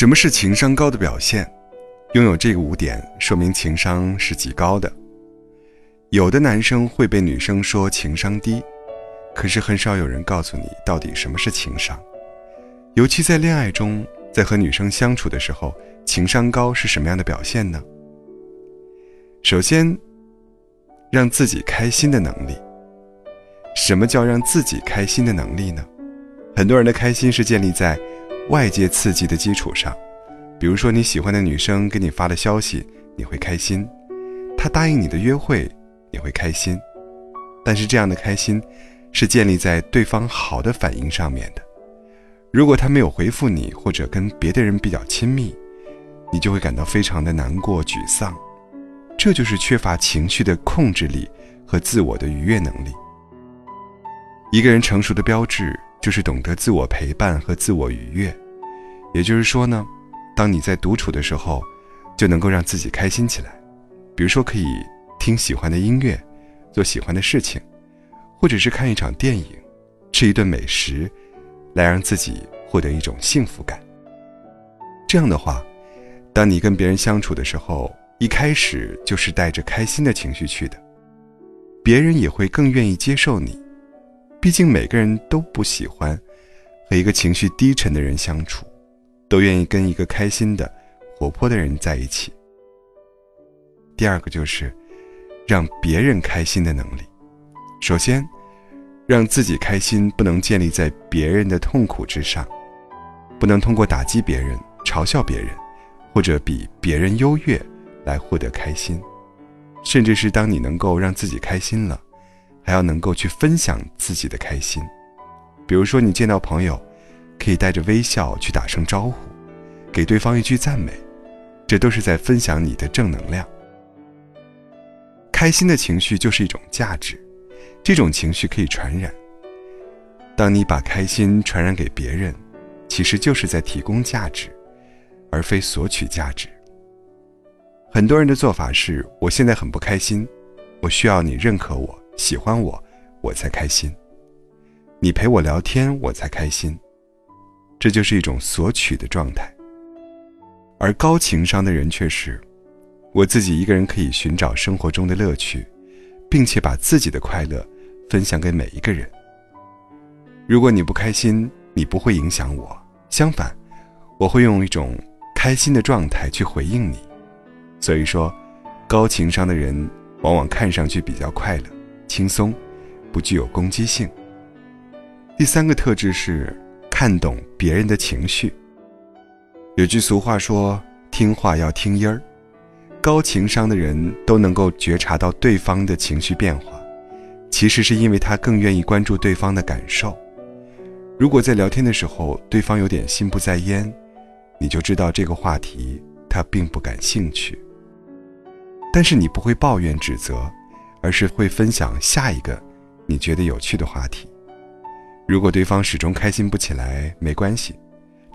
什么是情商高的表现？拥有这个五点，说明情商是极高的。有的男生会被女生说情商低，可是很少有人告诉你到底什么是情商。尤其在恋爱中，在和女生相处的时候，情商高是什么样的表现呢？首先，让自己开心的能力。什么叫让自己开心的能力呢？很多人的开心是建立在外界刺激的基础上，比如说你喜欢的女生给你发了消息，你会开心；她答应你的约会，你会开心。但是这样的开心，是建立在对方好的反应上面的。如果他没有回复你，或者跟别的人比较亲密，你就会感到非常的难过、沮丧。这就是缺乏情绪的控制力和自我的愉悦能力。一个人成熟的标志就是懂得自我陪伴和自我愉悦。也就是说呢，当你在独处的时候，就能够让自己开心起来。比如说，可以听喜欢的音乐，做喜欢的事情，或者是看一场电影，吃一顿美食。来让自己获得一种幸福感。这样的话，当你跟别人相处的时候，一开始就是带着开心的情绪去的，别人也会更愿意接受你。毕竟每个人都不喜欢和一个情绪低沉的人相处，都愿意跟一个开心的、活泼的人在一起。第二个就是让别人开心的能力。首先。让自己开心不能建立在别人的痛苦之上，不能通过打击别人、嘲笑别人，或者比别人优越来获得开心。甚至是当你能够让自己开心了，还要能够去分享自己的开心。比如说，你见到朋友，可以带着微笑去打声招呼，给对方一句赞美，这都是在分享你的正能量。开心的情绪就是一种价值。这种情绪可以传染。当你把开心传染给别人，其实就是在提供价值，而非索取价值。很多人的做法是：我现在很不开心，我需要你认可我、喜欢我，我才开心；你陪我聊天，我才开心。这就是一种索取的状态。而高情商的人却是：我自己一个人可以寻找生活中的乐趣。并且把自己的快乐分享给每一个人。如果你不开心，你不会影响我，相反，我会用一种开心的状态去回应你。所以说，高情商的人往往看上去比较快乐、轻松，不具有攻击性。第三个特质是看懂别人的情绪。有句俗话说：“听话要听音儿。”高情商的人都能够觉察到对方的情绪变化，其实是因为他更愿意关注对方的感受。如果在聊天的时候对方有点心不在焉，你就知道这个话题他并不感兴趣。但是你不会抱怨指责，而是会分享下一个你觉得有趣的话题。如果对方始终开心不起来，没关系，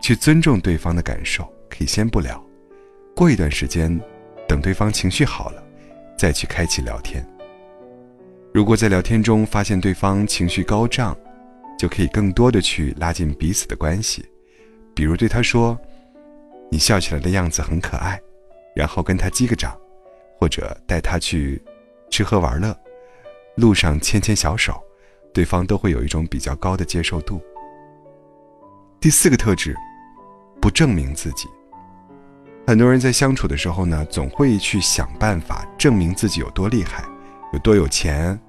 去尊重对方的感受，可以先不聊，过一段时间。等对方情绪好了，再去开启聊天。如果在聊天中发现对方情绪高涨，就可以更多的去拉近彼此的关系，比如对他说：“你笑起来的样子很可爱”，然后跟他击个掌，或者带他去吃喝玩乐，路上牵牵小手，对方都会有一种比较高的接受度。第四个特质，不证明自己。很多人在相处的时候呢，总会去想办法证明自己有多厉害，有多有钱。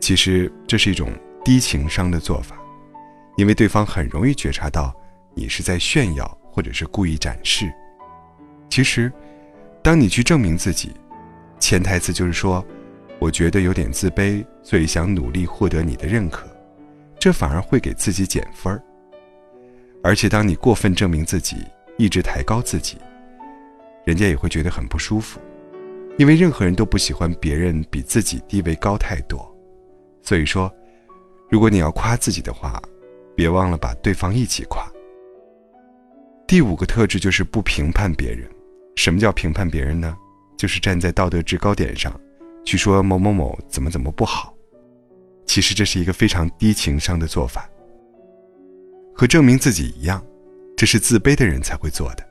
其实这是一种低情商的做法，因为对方很容易觉察到你是在炫耀或者是故意展示。其实，当你去证明自己，潜台词就是说，我觉得有点自卑，所以想努力获得你的认可，这反而会给自己减分儿。而且，当你过分证明自己，一直抬高自己。人家也会觉得很不舒服，因为任何人都不喜欢别人比自己地位高太多。所以说，如果你要夸自己的话，别忘了把对方一起夸。第五个特质就是不评判别人。什么叫评判别人呢？就是站在道德制高点上，去说某某某怎么怎么不好。其实这是一个非常低情商的做法，和证明自己一样，这是自卑的人才会做的。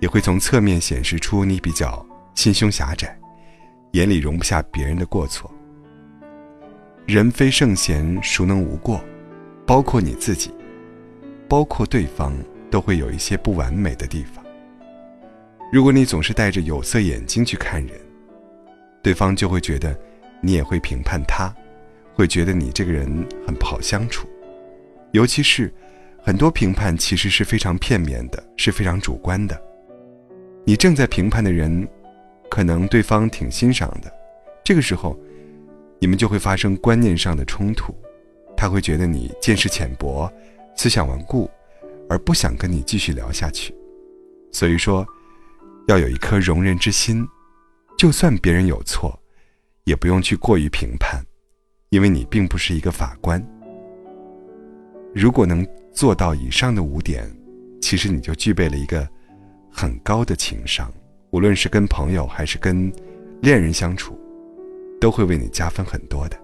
也会从侧面显示出你比较心胸狭窄，眼里容不下别人的过错。人非圣贤，孰能无过？包括你自己，包括对方，都会有一些不完美的地方。如果你总是戴着有色眼镜去看人，对方就会觉得你也会评判他，会觉得你这个人很不好相处。尤其是很多评判其实是非常片面的，是非常主观的。你正在评判的人，可能对方挺欣赏的，这个时候，你们就会发生观念上的冲突，他会觉得你见识浅薄，思想顽固，而不想跟你继续聊下去。所以说，要有一颗容人之心，就算别人有错，也不用去过于评判，因为你并不是一个法官。如果能做到以上的五点，其实你就具备了一个。很高的情商，无论是跟朋友还是跟恋人相处，都会为你加分很多的。